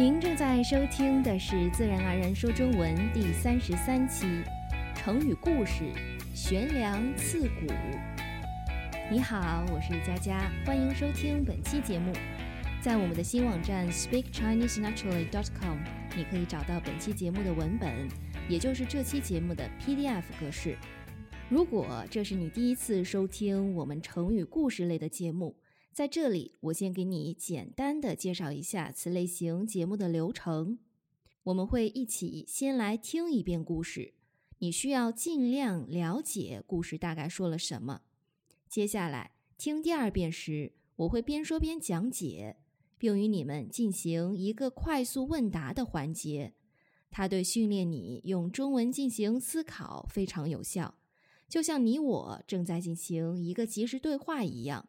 您正在收听的是《自然而然说中文》第三十三期，成语故事“悬梁刺股”。你好，我是佳佳，欢迎收听本期节目。在我们的新网站 speakchinesenaturally.com，你可以找到本期节目的文本，也就是这期节目的 PDF 格式。如果这是你第一次收听我们成语故事类的节目，在这里我先给你简单的介绍一下此类型节目的流程。我们会一起先来听一遍故事，你需要尽量了解故事大概说了什么。接下来听第二遍时，我会边说边讲解，并与你们进行一个快速问答的环节。它对训练你用中文进行思考非常有效。就像你我正在进行一个即时对话一样，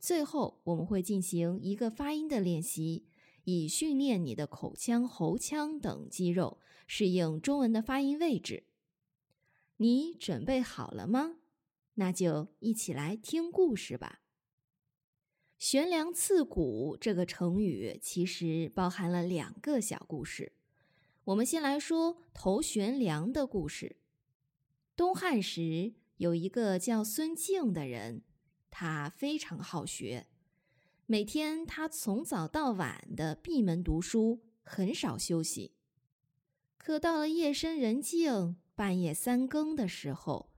最后我们会进行一个发音的练习，以训练你的口腔、喉腔等肌肉适应中文的发音位置。你准备好了吗？那就一起来听故事吧。悬梁刺股这个成语其实包含了两个小故事，我们先来说头悬梁的故事。东汉时有一个叫孙敬的人，他非常好学，每天他从早到晚的闭门读书，很少休息。可到了夜深人静、半夜三更的时候，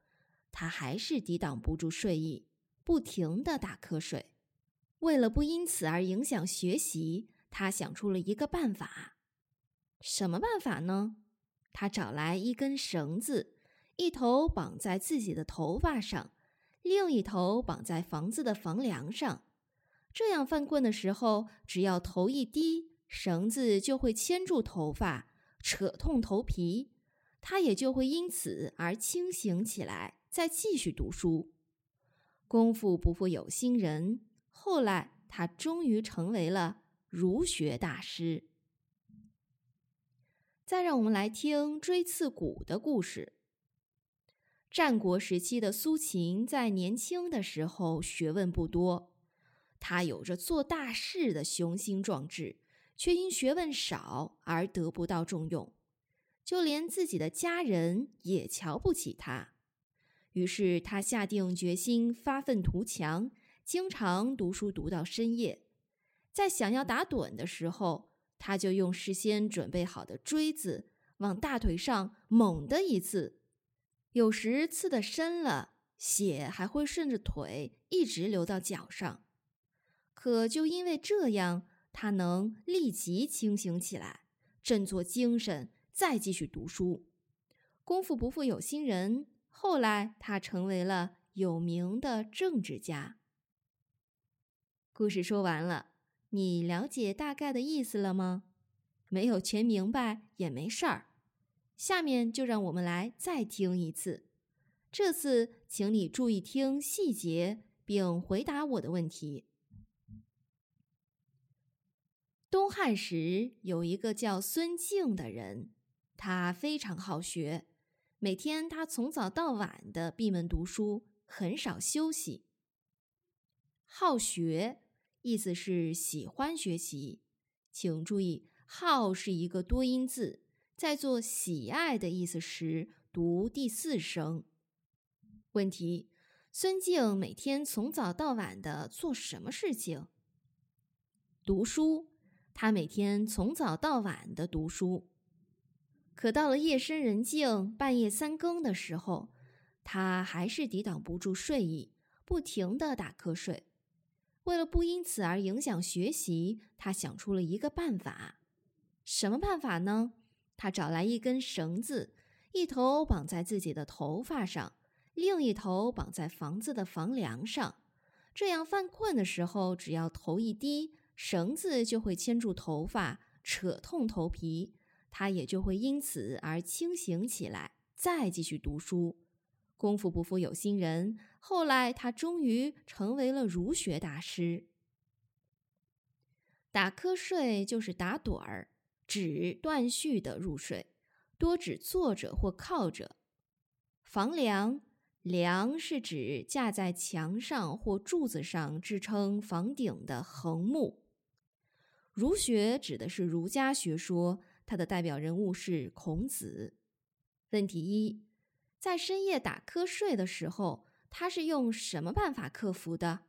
他还是抵挡不住睡意，不停的打瞌睡。为了不因此而影响学习，他想出了一个办法。什么办法呢？他找来一根绳子。一头绑在自己的头发上，另一头绑在房子的房梁上。这样犯困的时候，只要头一低，绳子就会牵住头发，扯痛头皮，他也就会因此而清醒起来，再继续读书。功夫不负有心人，后来他终于成为了儒学大师。再让我们来听锥刺股的故事。战国时期的苏秦在年轻的时候学问不多，他有着做大事的雄心壮志，却因学问少而得不到重用，就连自己的家人也瞧不起他。于是他下定决心发愤图强，经常读书读到深夜。在想要打盹的时候，他就用事先准备好的锥子往大腿上猛地一刺。有时刺得深了，血还会顺着腿一直流到脚上。可就因为这样，他能立即清醒起来，振作精神，再继续读书。功夫不负有心人，后来他成为了有名的政治家。故事说完了，你了解大概的意思了吗？没有全明白也没事儿。下面就让我们来再听一次。这次，请你注意听细节，并回答我的问题。东汉时有一个叫孙敬的人，他非常好学，每天他从早到晚的闭门读书，很少休息。好学意思是喜欢学习，请注意“好”是一个多音字。在做喜爱的意思时，读第四声。问题：孙静每天从早到晚的做什么事情？读书。他每天从早到晚的读书。可到了夜深人静、半夜三更的时候，他还是抵挡不住睡意，不停的打瞌睡。为了不因此而影响学习，他想出了一个办法。什么办法呢？他找来一根绳子，一头绑在自己的头发上，另一头绑在房子的房梁上。这样犯困的时候，只要头一低，绳子就会牵住头发，扯痛头皮，他也就会因此而清醒起来，再继续读书。功夫不负有心人，后来他终于成为了儒学大师。打瞌睡就是打盹儿。指断续的入睡，多指坐着或靠着。房梁，梁是指架在墙上或柱子上支撑房顶的横木。儒学指的是儒家学说，它的代表人物是孔子。问题一：在深夜打瞌睡的时候，他是用什么办法克服的？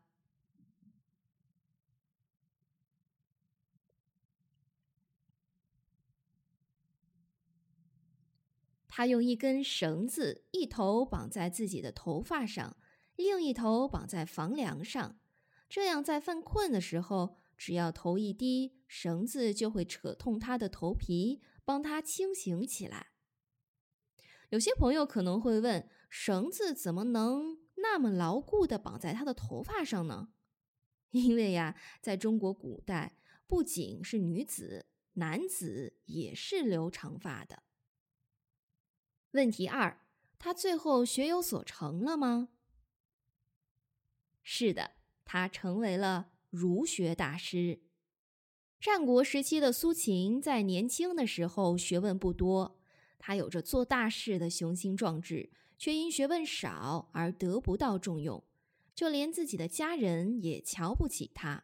他用一根绳子，一头绑在自己的头发上，另一头绑在房梁上，这样在犯困的时候。只要头一低，绳子就会扯痛他的头皮，帮他清醒起来。有些朋友可能会问：绳子怎么能那么牢固的绑在他的头发上呢？因为呀，在中国古代，不仅是女子，男子也是留长发的。问题二：他最后学有所成了吗？是的，他成为了。儒学大师，战国时期的苏秦在年轻的时候学问不多，他有着做大事的雄心壮志，却因学问少而得不到重用，就连自己的家人也瞧不起他。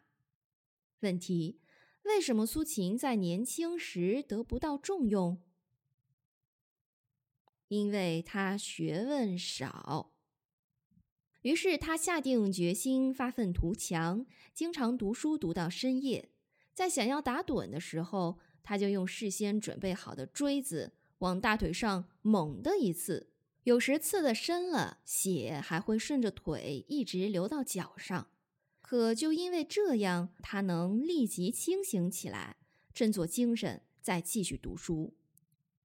问题：为什么苏秦在年轻时得不到重用？因为他学问少。于是他下定决心，发愤图强，经常读书读到深夜。在想要打盹的时候，他就用事先准备好的锥子往大腿上猛的一刺，有时刺的深了，血还会顺着腿一直流到脚上。可就因为这样，他能立即清醒起来，振作精神，再继续读书。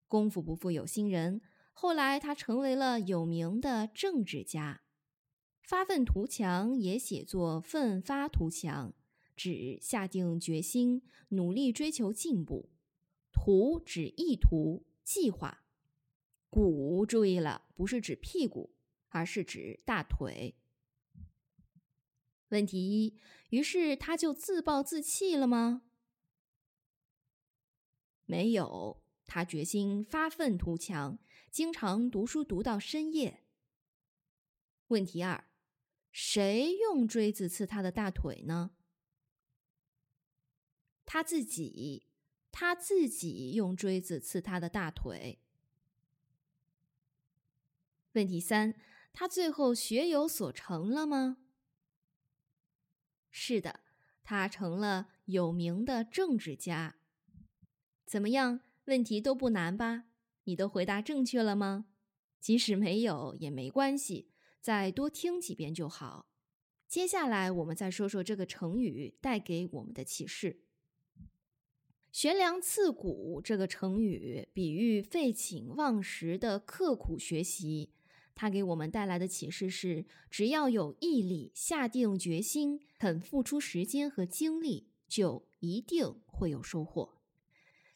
功夫不负有心人，后来他成为了有名的政治家。发愤图强也写作奋发图强，指下定决心，努力追求进步。图指意图、计划。骨注意了，不是指屁股，而是指大腿。问题一：于是他就自暴自弃了吗？没有，他决心发愤图强，经常读书读到深夜。问题二。谁用锥子刺他的大腿呢？他自己，他自己用锥子刺他的大腿。问题三：他最后学有所成了吗？是的，他成了有名的政治家。怎么样？问题都不难吧？你都回答正确了吗？即使没有也没关系。再多听几遍就好。接下来，我们再说说这个成语带给我们的启示。“悬梁刺股”这个成语比喻废寝忘食的刻苦学习，它给我们带来的启示是：只要有毅力、下定决心、肯付出时间和精力，就一定会有收获。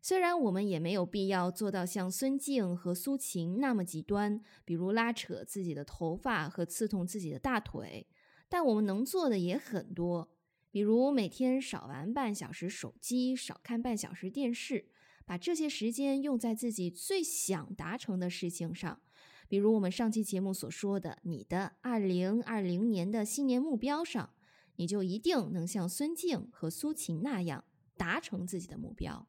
虽然我们也没有必要做到像孙静和苏晴那么极端，比如拉扯自己的头发和刺痛自己的大腿，但我们能做的也很多，比如每天少玩半小时手机，少看半小时电视，把这些时间用在自己最想达成的事情上。比如我们上期节目所说的，你的二零二零年的新年目标上，你就一定能像孙静和苏晴那样达成自己的目标。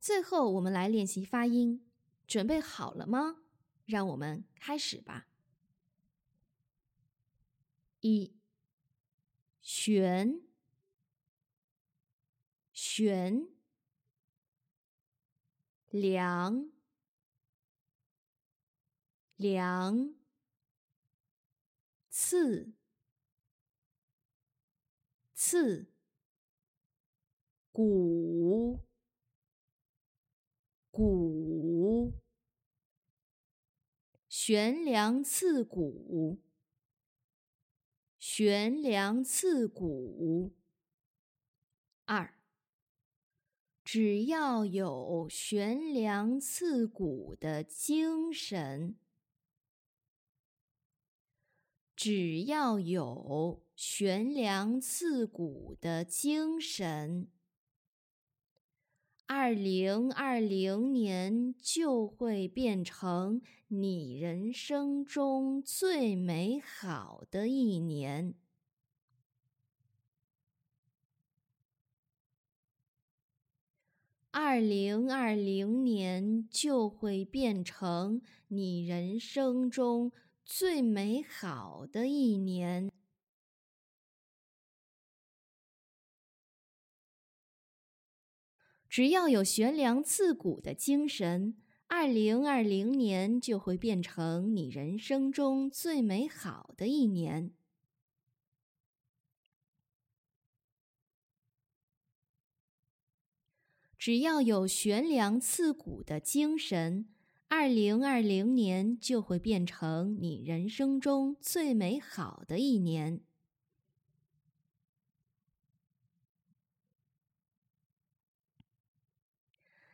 最后，我们来练习发音，准备好了吗？让我们开始吧。一，悬，悬，梁，梁，刺，刺，鼓。骨，悬梁刺股，悬梁刺股。二，只要有悬梁刺股的精神，只要有悬梁刺股的精神。二零二零年就会变成你人生中最美好的一年。二零二零年就会变成你人生中最美好的一年。只要有悬梁刺股的精神，二零二零年就会变成你人生中最美好的一年。只要有悬梁刺股的精神，二零二零年就会变成你人生中最美好的一年。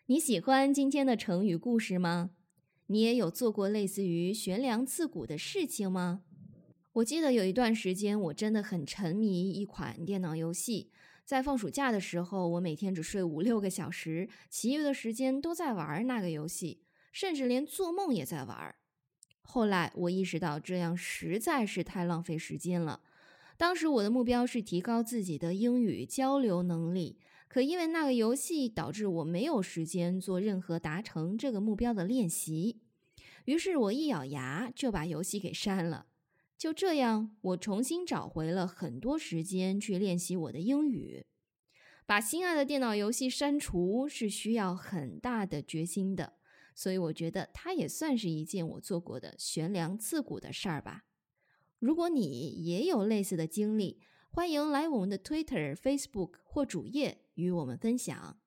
你喜欢今天的成语故事吗？你也有做过类似于悬梁刺股的事情吗？我记得有一段时间，我真的很沉迷一款电脑游戏，在放暑假的时候，我每天只睡五六个小时，其余的时间都在玩那个游戏，甚至连做梦也在玩。后来我意识到这样实在是太浪费时间了。当时我的目标是提高自己的英语交流能力。可因为那个游戏导致我没有时间做任何达成这个目标的练习，于是我一咬牙就把游戏给删了。就这样，我重新找回了很多时间去练习我的英语。把心爱的电脑游戏删除是需要很大的决心的，所以我觉得它也算是一件我做过的悬梁刺股的事儿吧。如果你也有类似的经历，欢迎来我们的 Twitter、Facebook 或主页。与我们分享。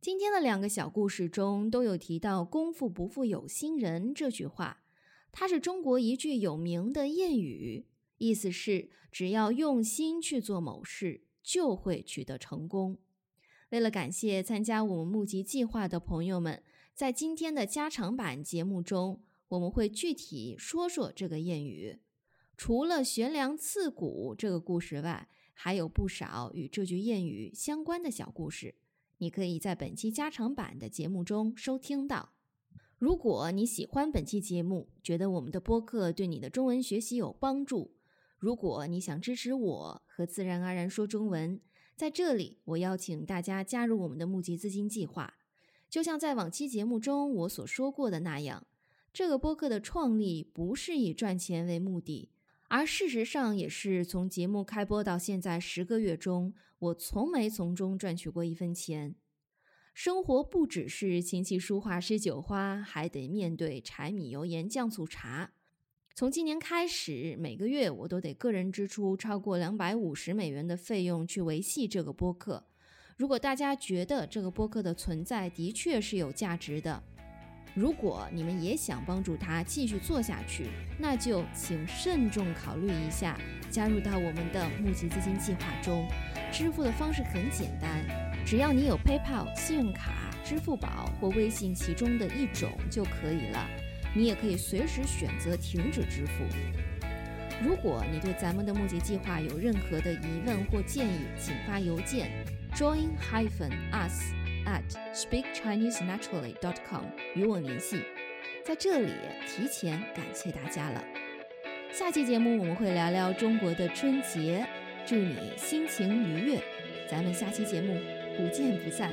今天的两个小故事中都有提到“功夫不负有心人”这句话，它是中国一句有名的谚语，意思是只要用心去做某事，就会取得成功。为了感谢参加我们募集计划的朋友们，在今天的加长版节目中，我们会具体说说这个谚语。除了悬梁刺股这个故事外，还有不少与这句谚语相关的小故事，你可以在本期加长版的节目中收听到。如果你喜欢本期节目，觉得我们的播客对你的中文学习有帮助，如果你想支持我和自然而然说中文，在这里我邀请大家加入我们的募集资金计划。就像在往期节目中我所说过的那样，这个播客的创立不是以赚钱为目的。而事实上，也是从节目开播到现在十个月中，我从没从中赚取过一分钱。生活不只是琴棋书画诗酒花，还得面对柴米油盐酱醋茶。从今年开始，每个月我都得个人支出超过两百五十美元的费用去维系这个播客。如果大家觉得这个播客的存在的确是有价值的，如果你们也想帮助他继续做下去，那就请慎重考虑一下加入到我们的募集资金计划中。支付的方式很简单，只要你有 PayPal、信用卡、支付宝或微信其中的一种就可以了。你也可以随时选择停止支付。如果你对咱们的募集计划有任何的疑问或建议，请发邮件 join-us。At speakchinesenaturally.com 与我联系，在这里提前感谢大家了。下期节目我们会聊聊中国的春节，祝你心情愉悦，咱们下期节目不见不散。